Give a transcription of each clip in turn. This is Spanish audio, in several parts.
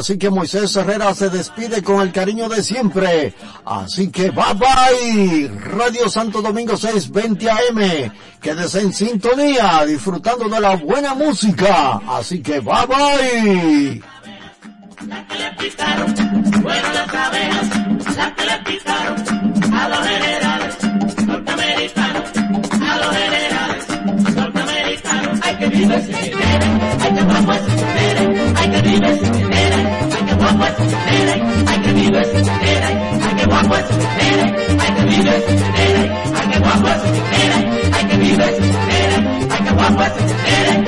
Así que Moisés Herrera se despide con el cariño de siempre. Así que bye bye. Radio Santo Domingo 620 AM. Quédese en sintonía disfrutando de la buena música. Así que bye bye. ay, qué guapo es, ay, qué lindo es, ay, qué guapo es, ay, qué lindo es, ay, qué guapo es,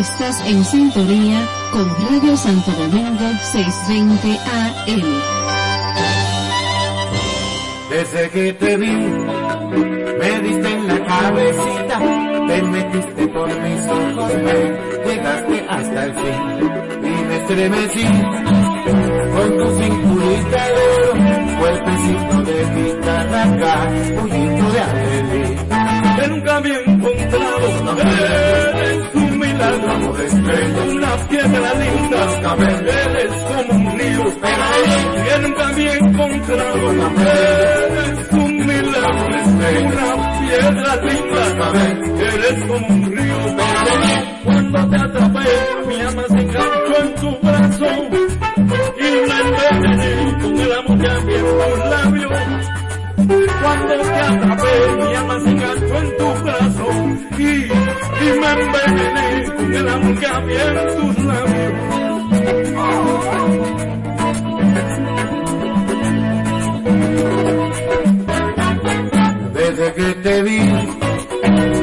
estás en sintonía con Radio Santo Domingo 620 AM. Desde que te vi, me diste en la cabecita, te metiste por mis ojos, me llegaste hasta el fin y me estremecí con tu cinturita de oro, cuerpecito de guitarra puñito de alegría. Que nunca había encontrado, estrella, una piedra linda, eres como un río, nunca había encontrado, eres un milagro, una piedra linda, eres como un río, cuando te atrapé, mi alma se enganchó en tu brazo, y me envenené con el amor que había en tus labios. Cuando te atrapé, mi alma se enganchó en tu brazo y, y me envenené con el amor que había en tus labios. Desde que te vi,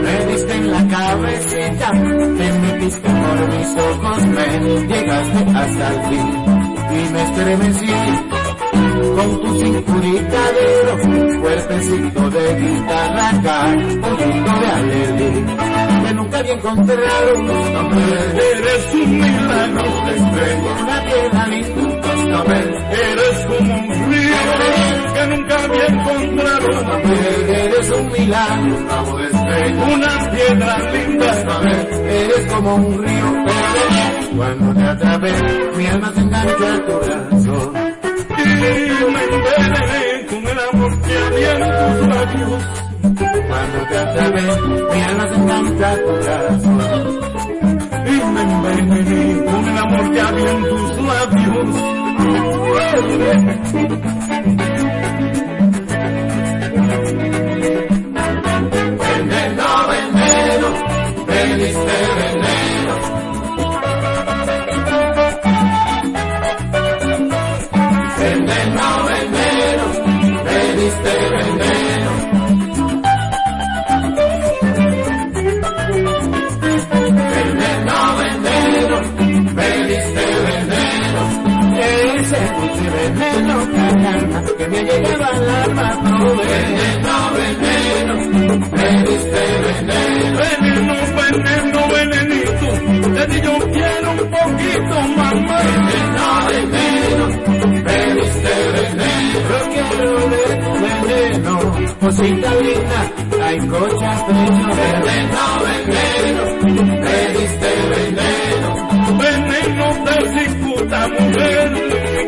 me diste en la cabecita, te metiste por mis ojos, me llegaste hasta el fin y me estremecí con tu cinturita de oro, cuerpecito de guitarra poquito de alegría, que nunca había encontrado un nombre, eres un milagro de estrella, una piedra linda, eres como un río, que nunca había encontrado un nombre, eres un milagro, un de estrella, una piedra linda, eres como un río, cuando te atrapé, mi alma se enganchó a tu y me envenené con el amor que había en tus labios. Cuando te atrapé, mi alma se engancha a tu brazo. Y me envenené con el amor que había en tus labios. Que llegaba al alma. Veneno, veneno, veneno. Veneno, veneno, venenito, de ti yo quiero un poquito, mamá. Veneno, veneno, me diste veneno. Yo quiero de veneno, cosita linda, hay cochas veneno. Veneno, veneno, me diste veneno. Veneno de cicuta, mujer,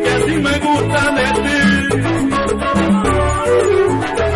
que así me gusta de ti. Veneno,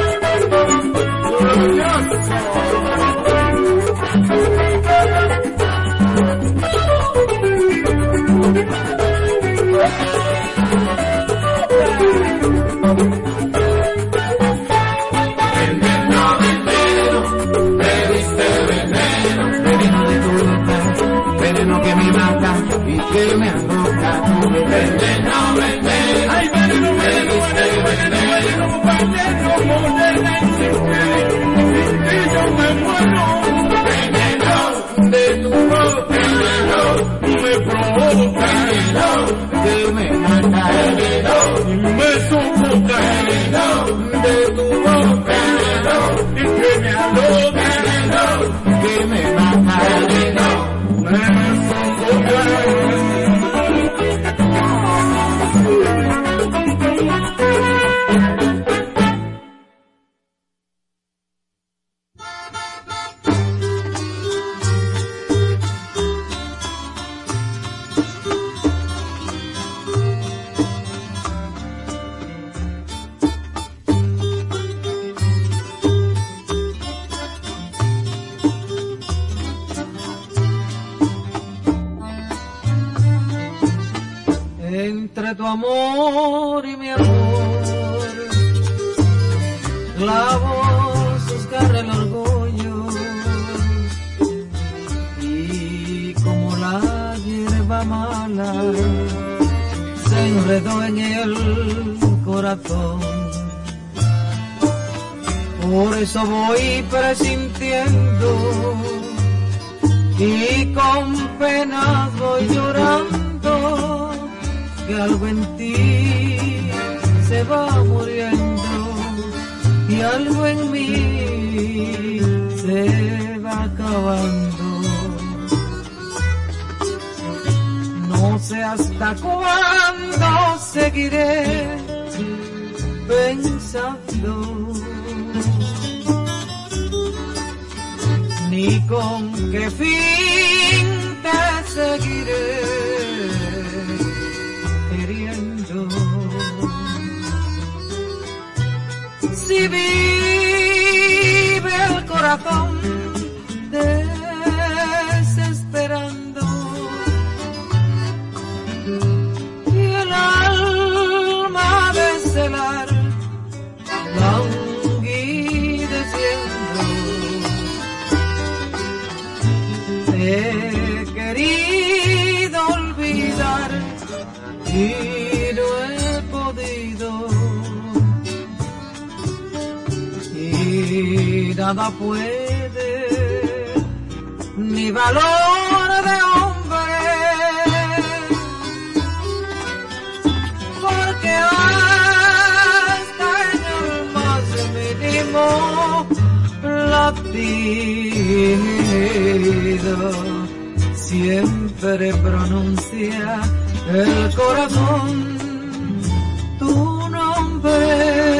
nada puede, ni valor de hombre, porque hasta en el más mínimo latido siempre pronuncia el corazón tu nombre.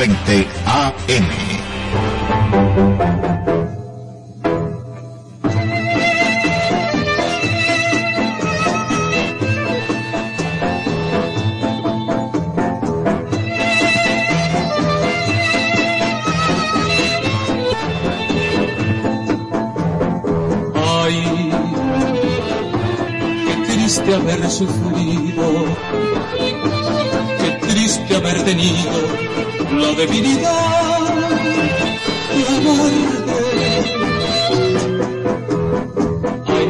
620 AM. Haber sufrido, haber tenido la debilidad de amarte. Ay,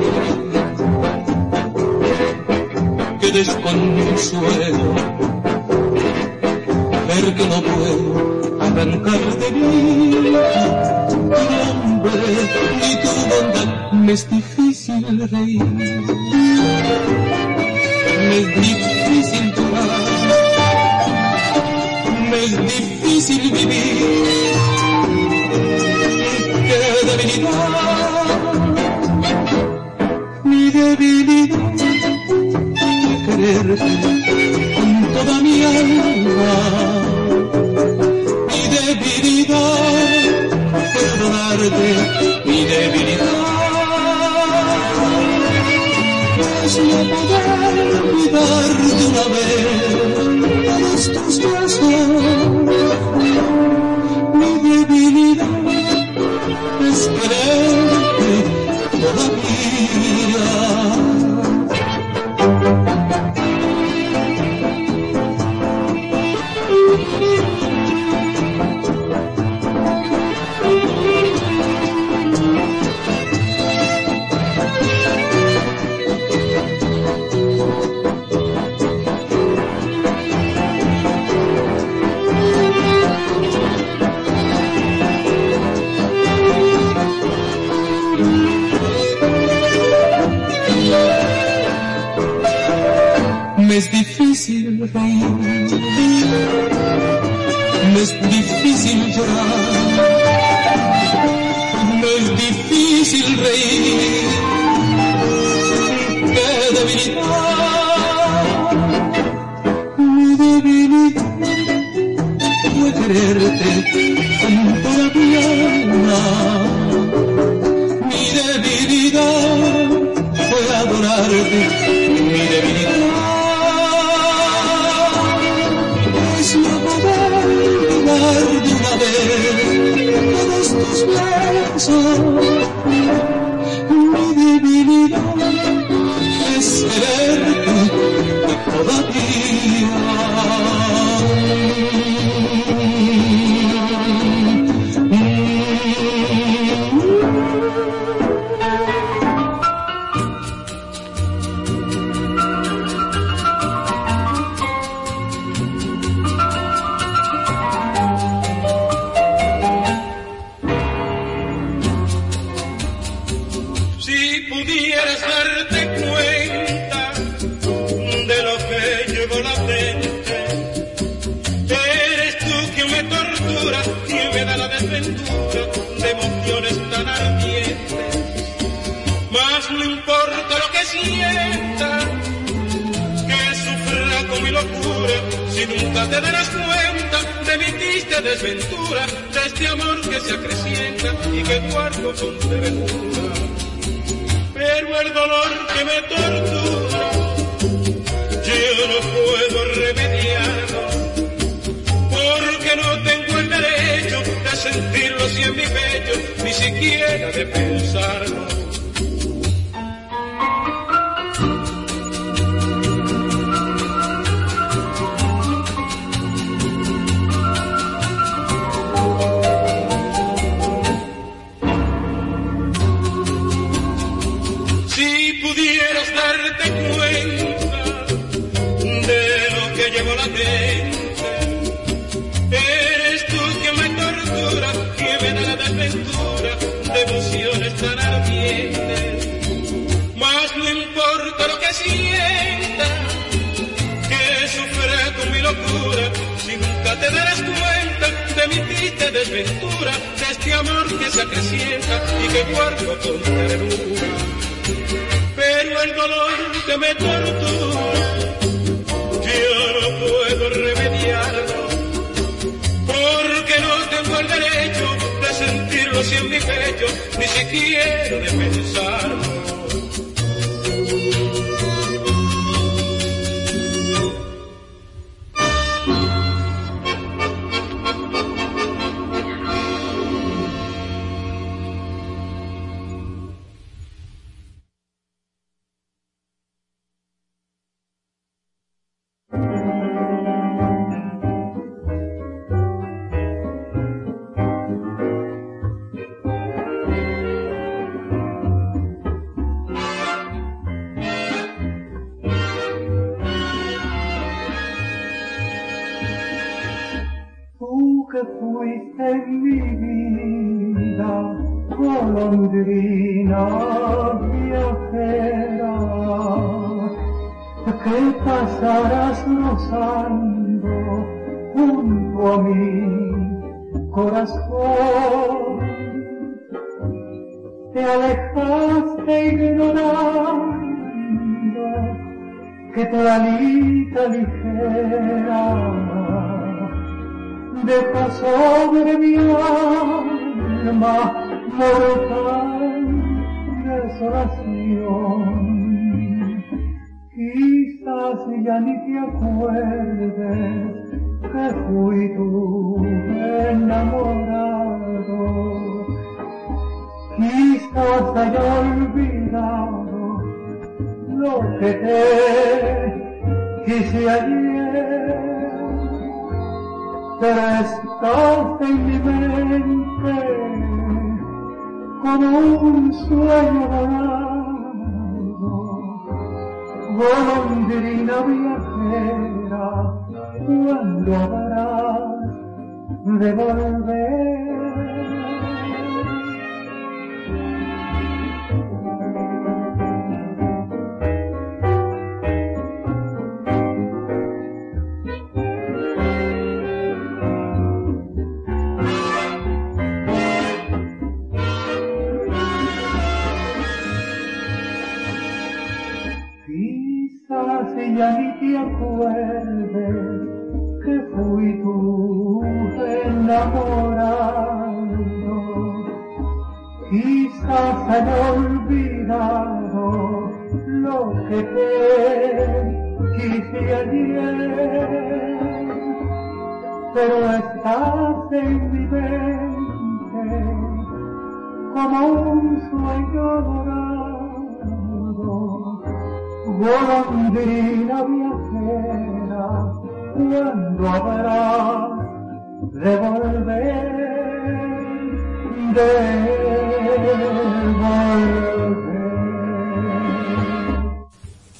qué desconsuelo ver que no puedo arrancar de mí tu nombre y tu bondad. Me es difícil reír, me es difícil vivir. Qué debilidad, mi debilidad de quererte con toda mi alma mi debilidad, perdonarte mi debilidad. Es no poder olvidar de una vez todos tus besos. Es me es difícil reír, qué debilidad, mi debilidad fue quererte con toda mi alma, tus besos. Mi debilidad es quererte. Te darás cuenta de mi triste desventura, de este amor que se acrecienta y que guardo con ternura. Pero el dolor que me tortura, yo no puedo remediarlo, porque no tengo el derecho de sentirlo así en mi pecho, ni siquiera de pensarlo. De lo que llevo latente, eres tú quien me tortura, quien me da la desventura de emociones tan ardientes. Mas no importa lo que sienta, que sufra con mi locura, si nunca te darás cuenta de mi triste desventura, de este amor que se acrecienta y que guardo con ternura el dolor que me tortura, yo no puedo remediarlo, porque no tengo el derecho de sentirlo en mi pecho, ni siquiera de pensarlo. Sobre mi alma mortal desolación. Quizás ya ni te acuerdes que fui tu enamorado. Quizás haya olvidado lo que te quise ayer pero estás en mi mente como un sueño dorado, golondrina viajera, cuando habrás de volver. Quizás ya ni te acuerdes que fui tu enamorado. Quizás haya olvidado lo que te quise ayer, pero estás en mi mente como un sueño dorado golondrina viajera, cuando habrás de volver, de volver.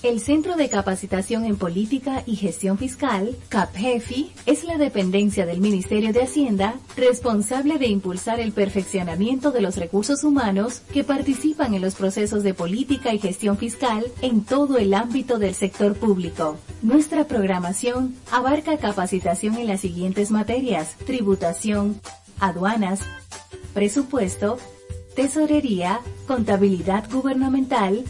El Centro de Capacitación en Política y Gestión Fiscal, CAPGEFI, es la dependencia del Ministerio de Hacienda responsable de impulsar el perfeccionamiento de los recursos humanos que participan en los procesos de política y gestión fiscal en todo el ámbito del sector público. Nuestra programación abarca capacitación en las siguientes materias, tributación, aduanas, presupuesto, tesorería, contabilidad gubernamental,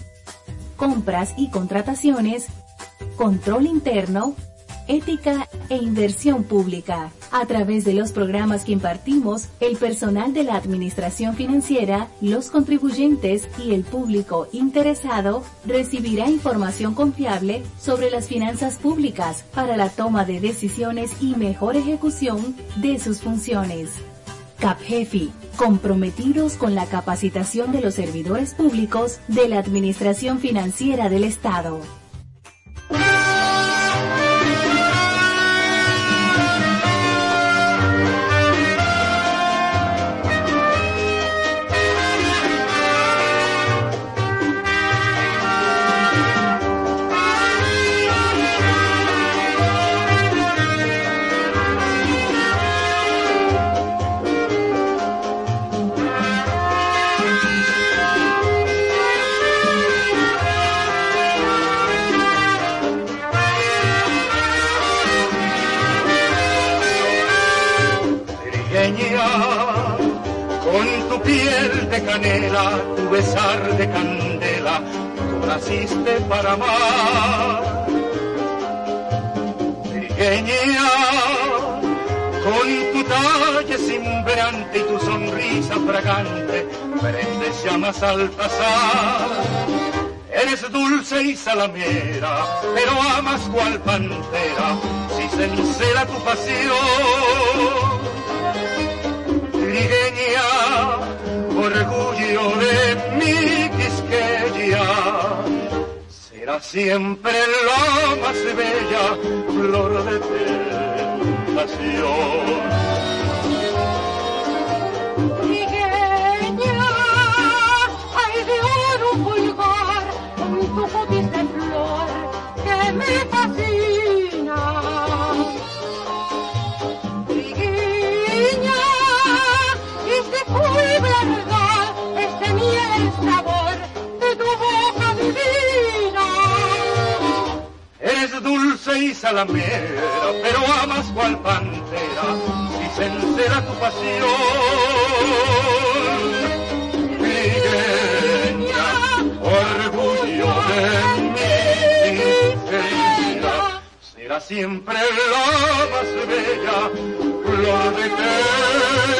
compras y contrataciones, control interno, ética e inversión pública. A través de los programas que impartimos, el personal de la Administración Financiera, los contribuyentes y el público interesado recibirá información confiable sobre las finanzas públicas para la toma de decisiones y mejor ejecución de sus funciones. CAPJEFI, comprometidos con la capacitación de los servidores públicos de la Administración Financiera del Estado. Tu besar de candela, tú naciste para amar. Pequeña, con tu talle cimbrante y tu sonrisa fragante, prendes llamas al pasar. Eres dulce y salamera, pero amas cual pantera, si sincera tu pasión. Orgullo de mi Quisqueya. Será siempre la más bella flor de tentación. Y salamera, pero amas cual pantera, y sincera tu pasión. Trigueña, orgullo de mi querida, será siempre la más bella flor de tentación.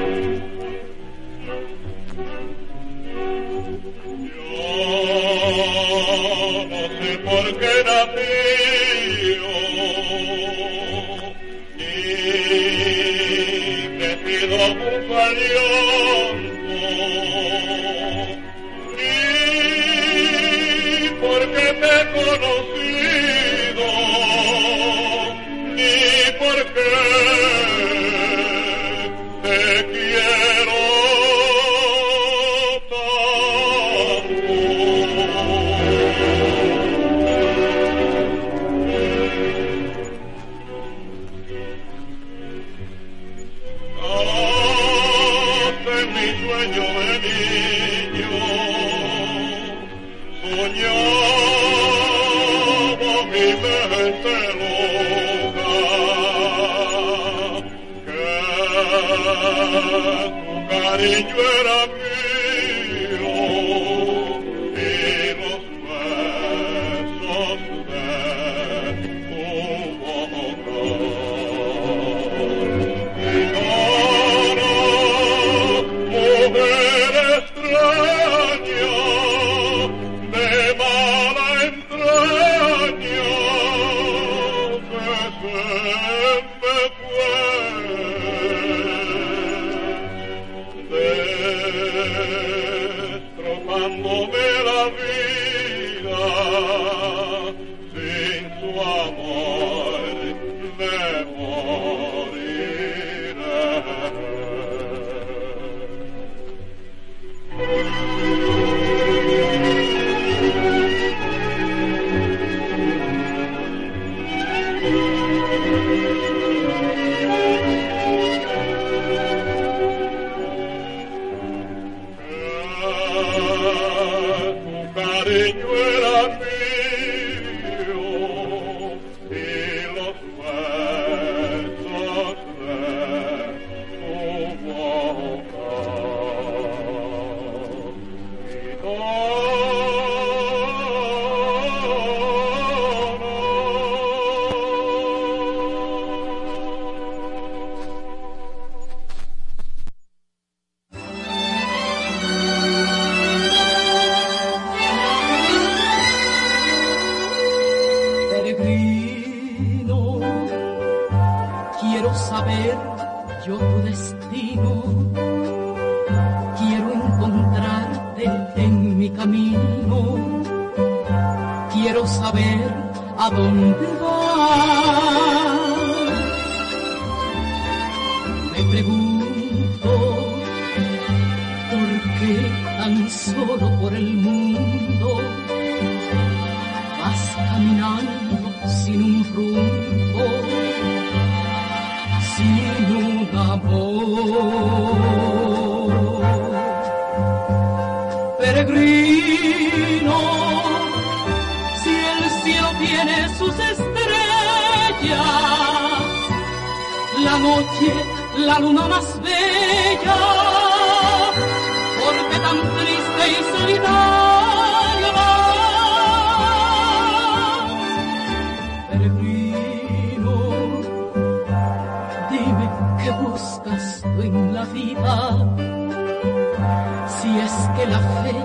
cariño solo por el mundo, vas caminando sin un rumbo, sin un amor. Peregrino, si el cielo tiene sus estrellas, la noche, la luna más bella, Dios mío, Belgrino, dime qué buscas tú en la vida, si es que la fe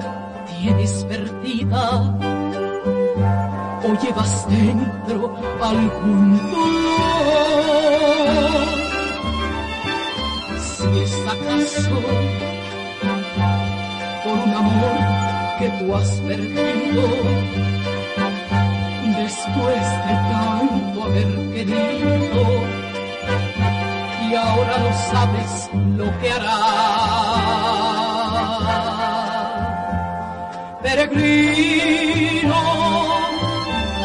tienes perdida o llevas dentro algún dolor, si es acaso por un amor que tú has perdido. Después de tanto haber querido, y ahora no sabes lo que hará. Peregrino,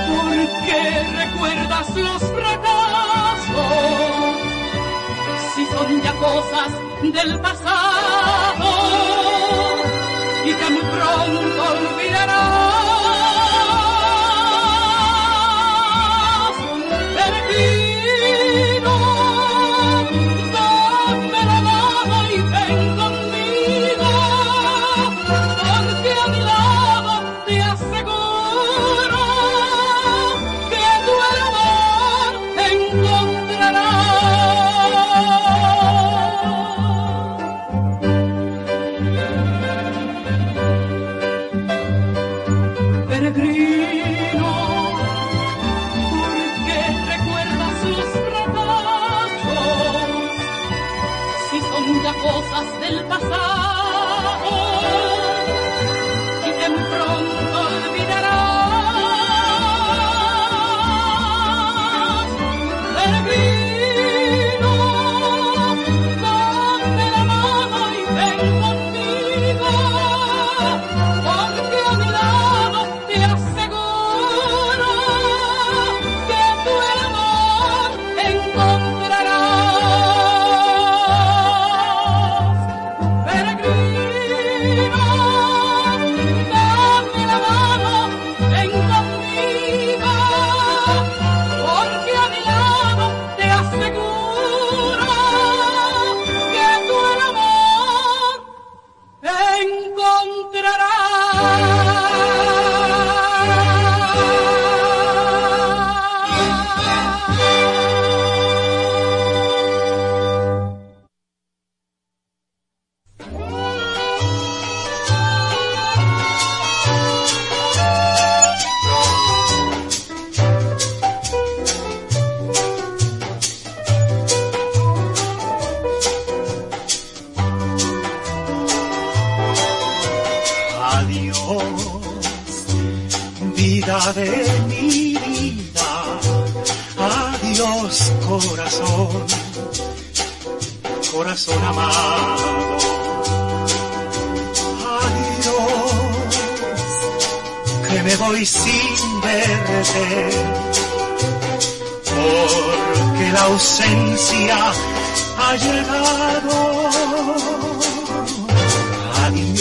¿por qué recuerdas los fracasos? Si son ya cosas del pasado que muy pronto olvidarás.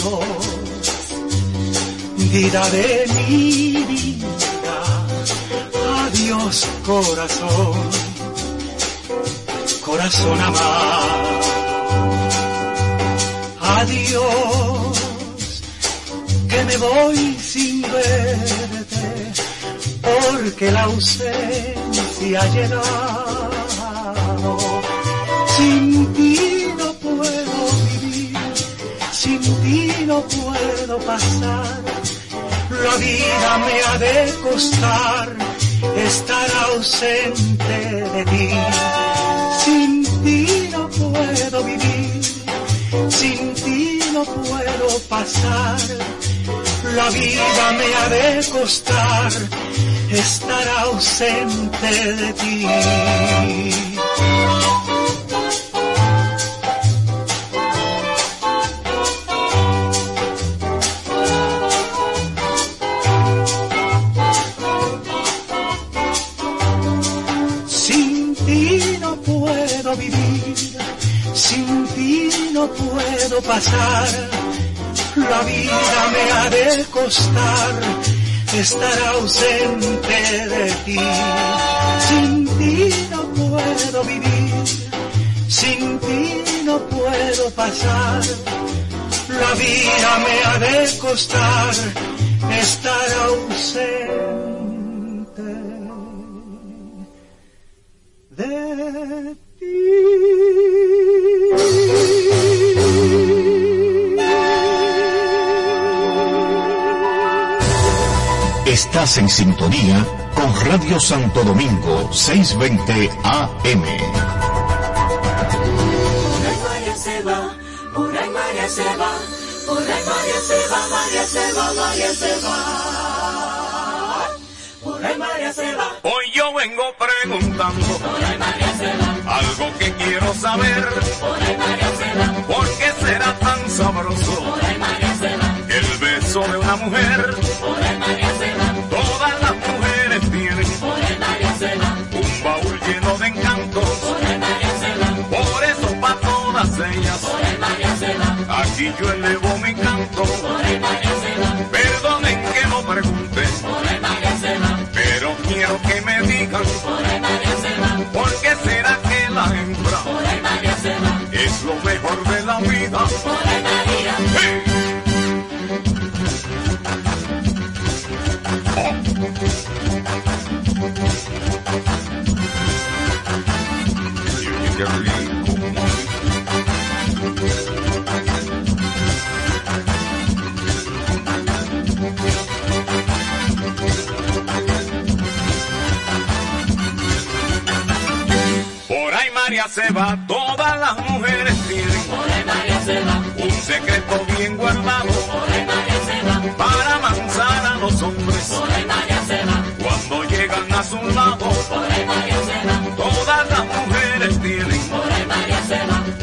Adiós vida de mi vida. Adiós corazón, corazón amado. Adiós, que me voy sin verte, porque la ausencia ha no puedo pasar la vida me ha de costar estar ausente de ti. Sin ti no puedo vivir, sin ti no puedo pasar. La vida me ha de costar estar ausente de ti. La vida me ha de costar estar ausente de ti. Sin ti no puedo vivir, sin ti no puedo pasar. La vida me ha de costar estar ausente Estás en sintonía con Radio Santo Domingo 620 AM. Por ahí María se va, por ahí María se va, por ahí María se va, María se va, María se va. Por ahí María se va. Hoy yo vengo preguntando Por ahí María se va, algo que quiero saber. por ahí María se va, ¿Por qué será tan sabroso por ahí María se va, el beso de una mujer? por ahí María se va, aquí yo elevo mi canto. Perdonen que no pregunte, pero quiero que me digan por qué será que la hembra es lo mejor de la vida. Se va, todas las mujeres tienen un secreto bien guardado para amansar a los hombres cuando llegan a su lado. Todas las mujeres tienen ahí María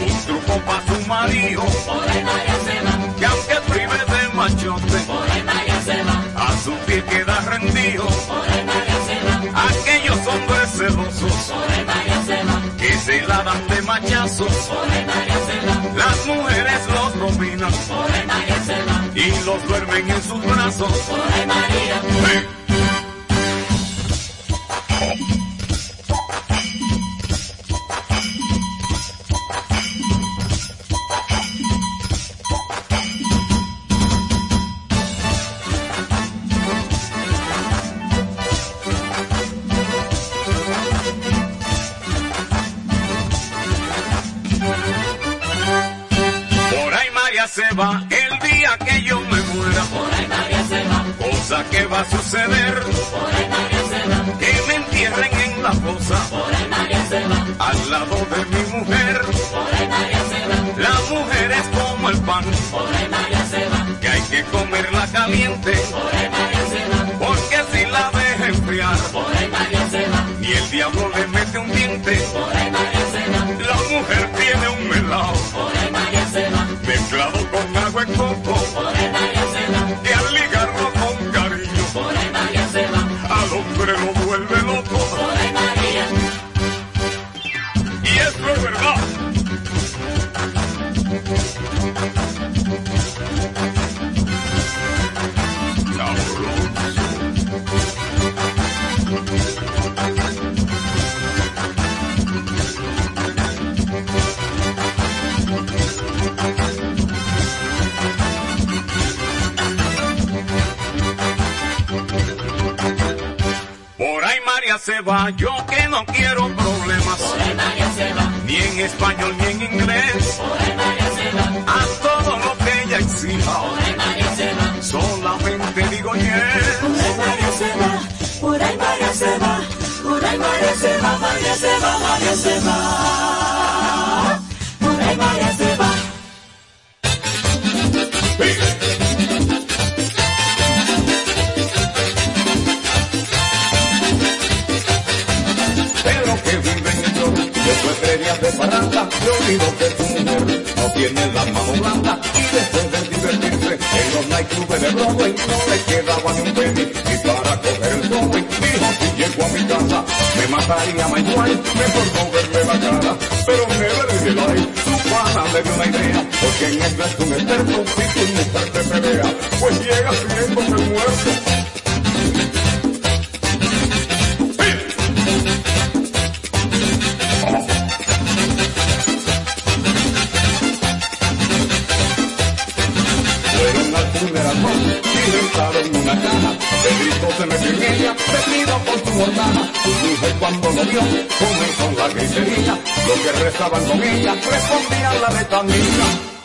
un truco para su marido, que aunque prive de machote, María se a su pie queda rendido. Dan de va, las mujeres los dominan y los duermen en sus brazos. María. va el día que yo me muera. Por ahí María se va. Cosa que va a suceder. Por ahí María se va. Que me entierren en la fosa. Por ahí María se va. Al lado de mi mujer. Por ahí María se va. La mujer es como el pan. Por ahí María se va. Que hay que comerla caliente. Por ahí María se va. Porque si la deja enfriar. Por ahí María se va. Ni el diablo le mete un diente. se va, yo que no quiero problemas. Por el María se va. Ni en español ni en inglés. Por el María se va. A todo lo que ella exija. Por el María se va. Solamente digo yes. Por el María se va. Por el María se va. Por el María se va, María se va, María se va. pasaría my wife, me por verme bacana, pero me perdí el aire, su pana me dio una idea, porque en el es un experto y tú no te pelea, pues llega el tiempo muerto, por su hermana. Su mujer cuando lo vio, la gritería. Los que rezaban con ella respondían la letanía.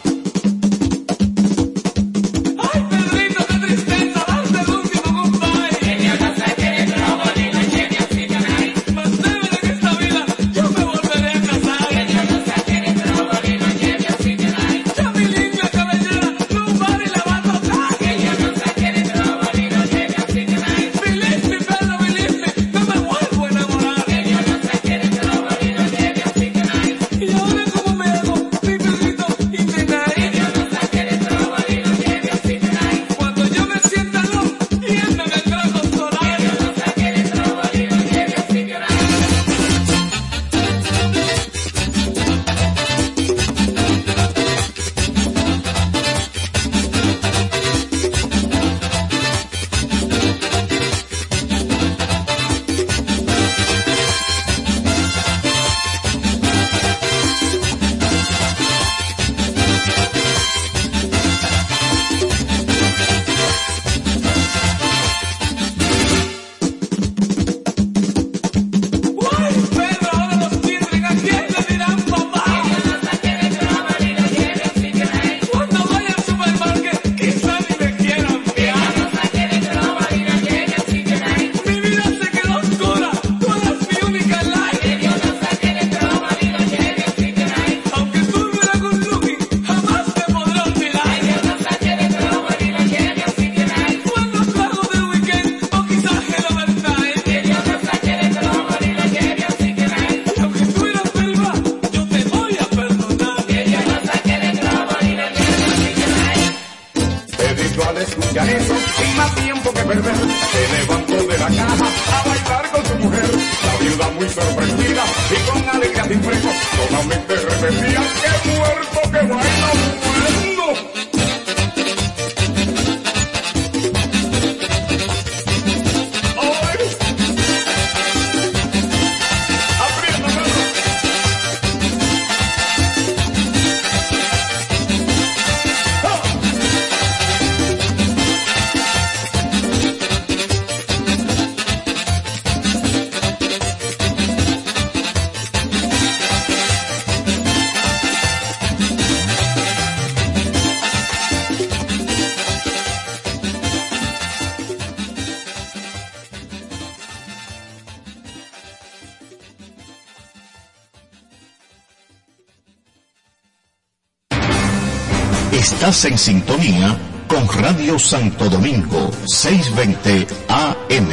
En sintonía con Radio Santo Domingo, 620 AM.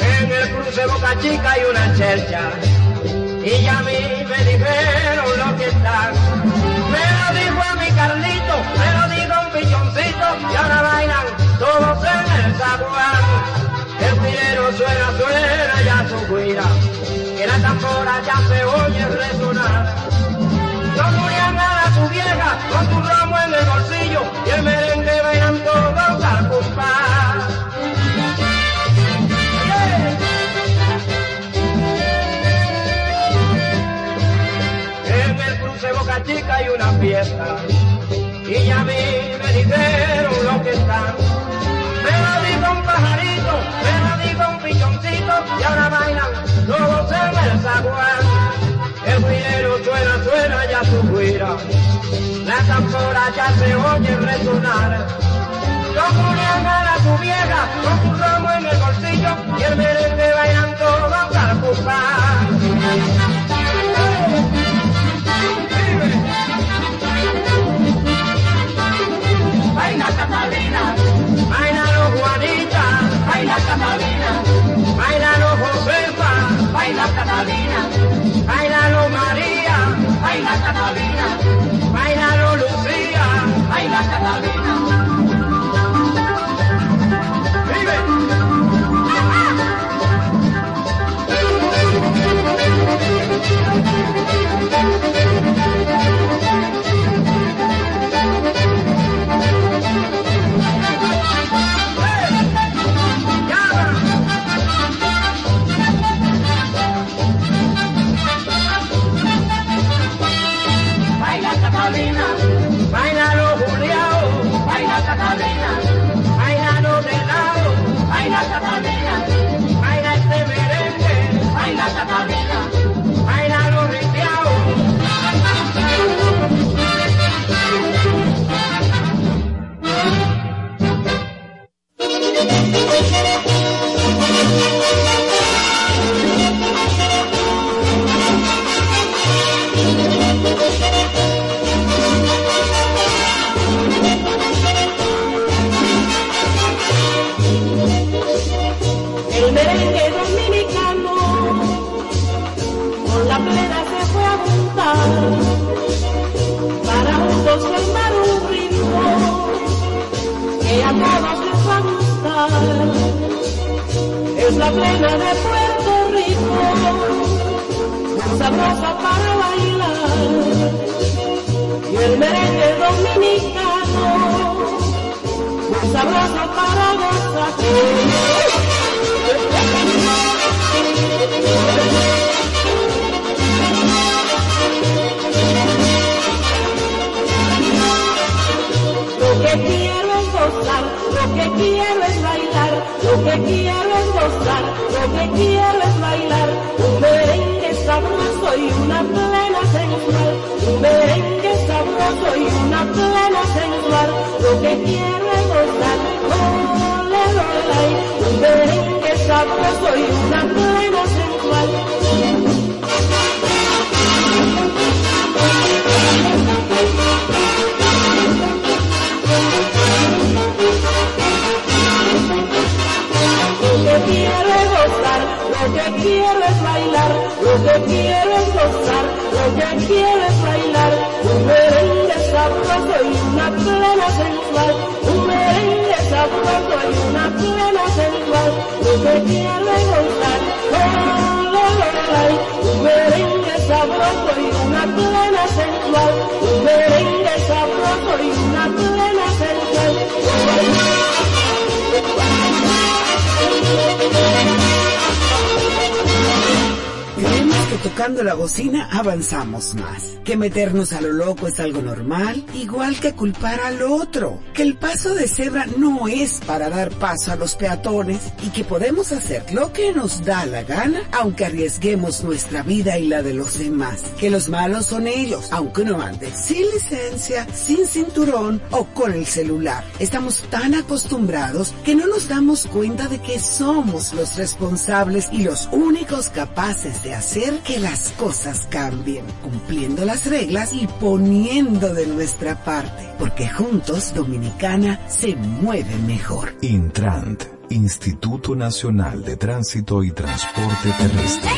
En el cruce Boca Chica hay una chercha y ya me suena, suena ya su guira, que la tambora ya se oye resonar. No Julián a su vieja con tu ramo en el bolsillo y el merengue bailan todos al compás. En el cruce Boca Chica hay una fiesta y ya a mí me dijeron lo que están. Lo dijo un pichoncito y ahora bailan todos en el zaguán. El guirero suena, suena ya su guira, la tambora ya se oye resonar. Julián a su vieja con su ramo en el bolsillo y el merengue bailan todos al compás. Baila Catalina, bailalo Juanita, baila Catalina, baila Catalina, bailalo María, baila Catalina, bailalo Lucía, baila Catalina. Vive. La plena de Puerto Rico, sabrosa para bailar. Y el merengue dominicano, muy sabroso para gozar. Es lo que quiero es bailar, lo que quiero es gozar, lo que quiero es bailar. Un merengue sabroso y una plena sensual, un merengue sabroso y una plena sensual. Lo que quiero es gozar, ole, ole, un merengue sabroso y una plena sensual. Quiero es gozar, lo que quiero es bailar, lo que quiero es gozar, lo que quiero es bailar. Un merengue sabroso y una plena sensual, un merengue sabroso y una plena sensual. Lo que quiero es gozar, oh, lo, lo, ay. un merengue sabroso y una plena sensual, un merengue sabroso y una plena sensual. thank you que tocando la bocina avanzamos más, que meternos a lo loco es algo normal, igual que culpar al otro, que el paso de cebra no es para dar paso a los peatones y que podemos hacer lo que nos da la gana aunque arriesguemos nuestra vida y la de los demás, que los malos son ellos, aunque uno ande sin licencia, sin cinturón o con el celular. Estamos tan acostumbrados que no nos damos cuenta de que somos los responsables y los únicos capaces de hacer que las cosas cambien, cumpliendo las reglas y poniendo de nuestra parte, porque juntos Dominicana se mueve mejor. Intrant, Instituto Nacional de Tránsito y Transporte Terrestre.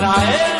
para él.